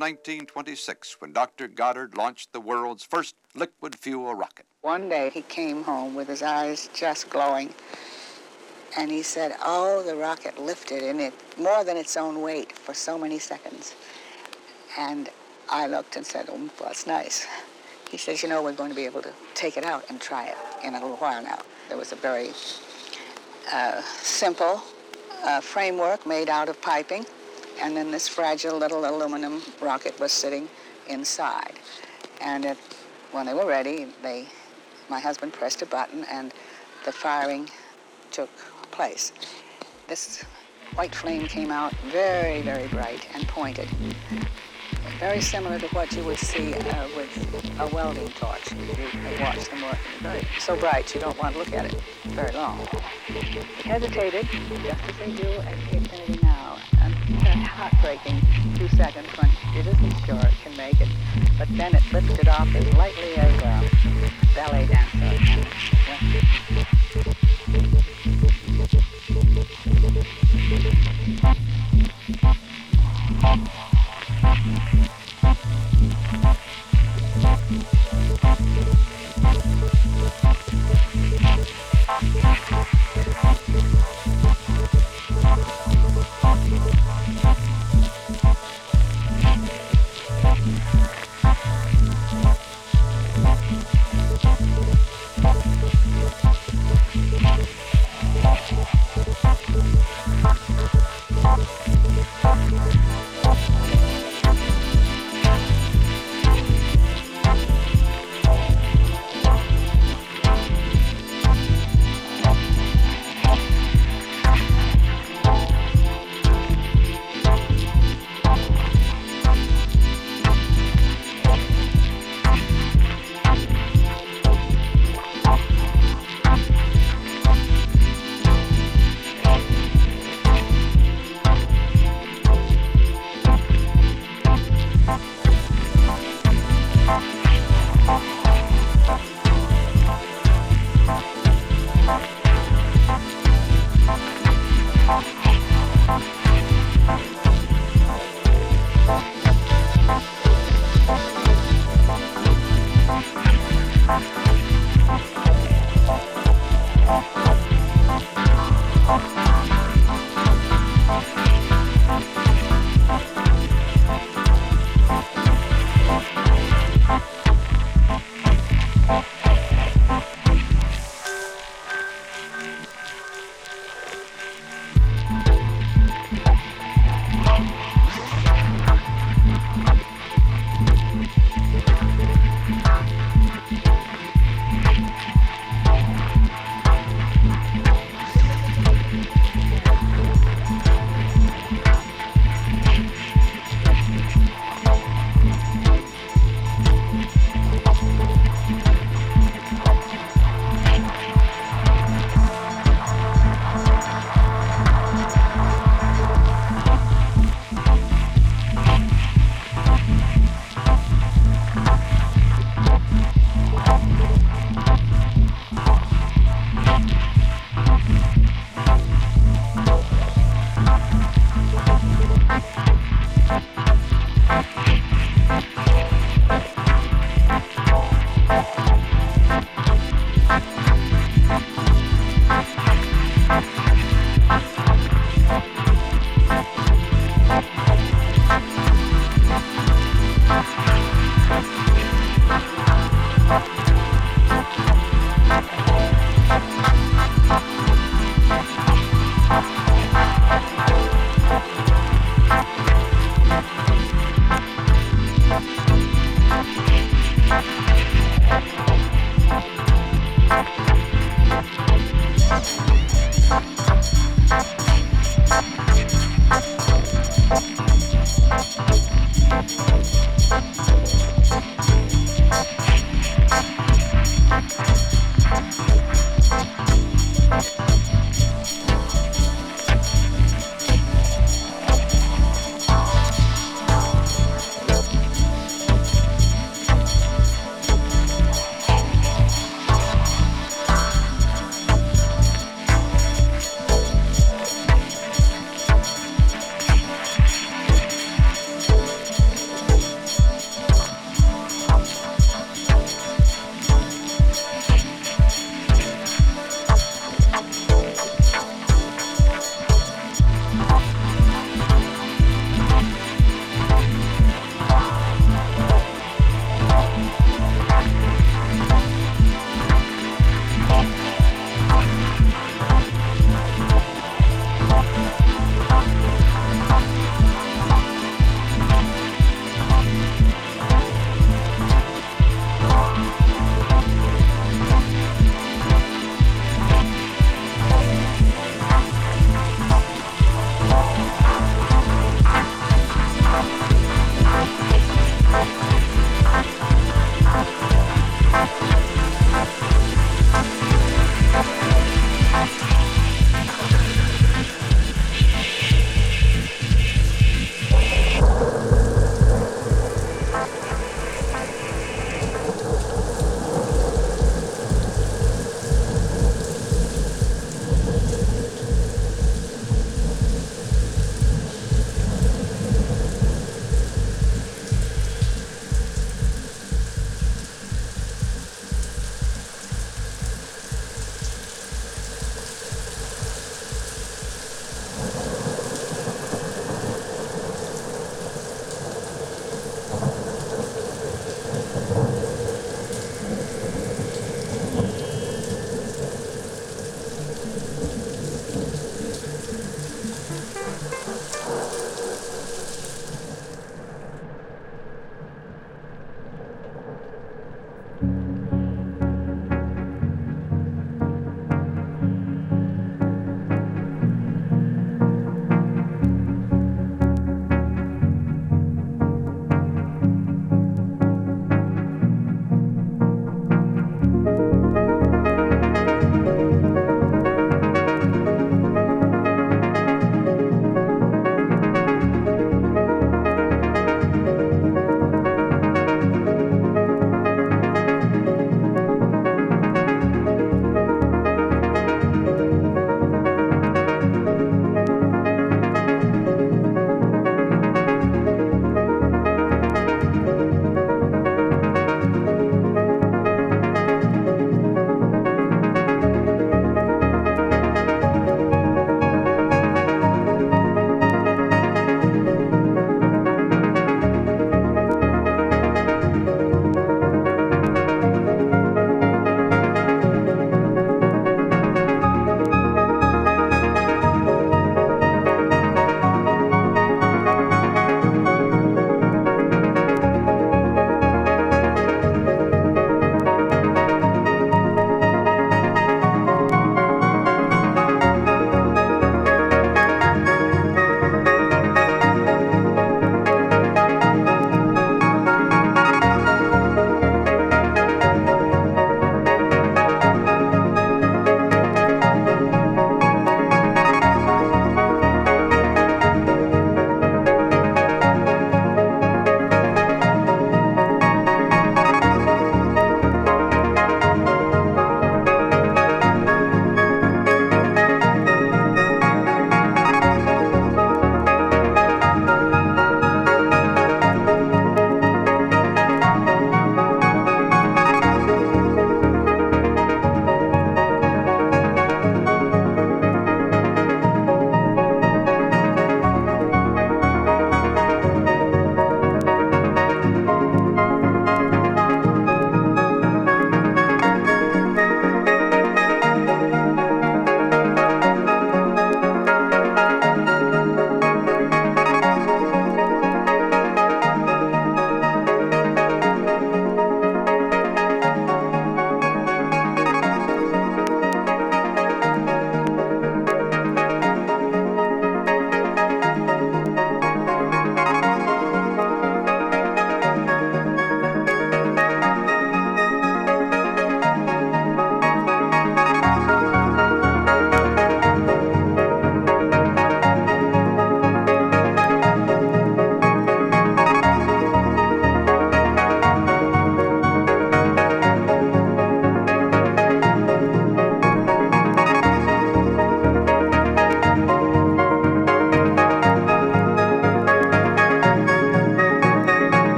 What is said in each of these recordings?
1926 when Dr. Goddard launched the world's first liquid fuel rocket. One day he came home with his eyes just glowing, and he said, Oh, the rocket lifted in it more than its own weight for so many seconds. And I looked and said, Oh, that's nice. He says, You know, we're going to be able to take it out and try it in a little while now. There was a very uh, simple uh, framework made out of piping, and then this fragile little aluminum rocket was sitting inside. And it, when they were ready, they, my husband pressed a button, and the firing took place. This white flame came out very, very bright and pointed. Very similar to what you would see uh, with a welding torch. You watch them. Very, so bright you don't want to look at it very long. It hesitated, just as they do at Infinity now. A heartbreaking two seconds when it isn't sure it can make it. But then it lifted off as lightly as a ballet dancer.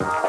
you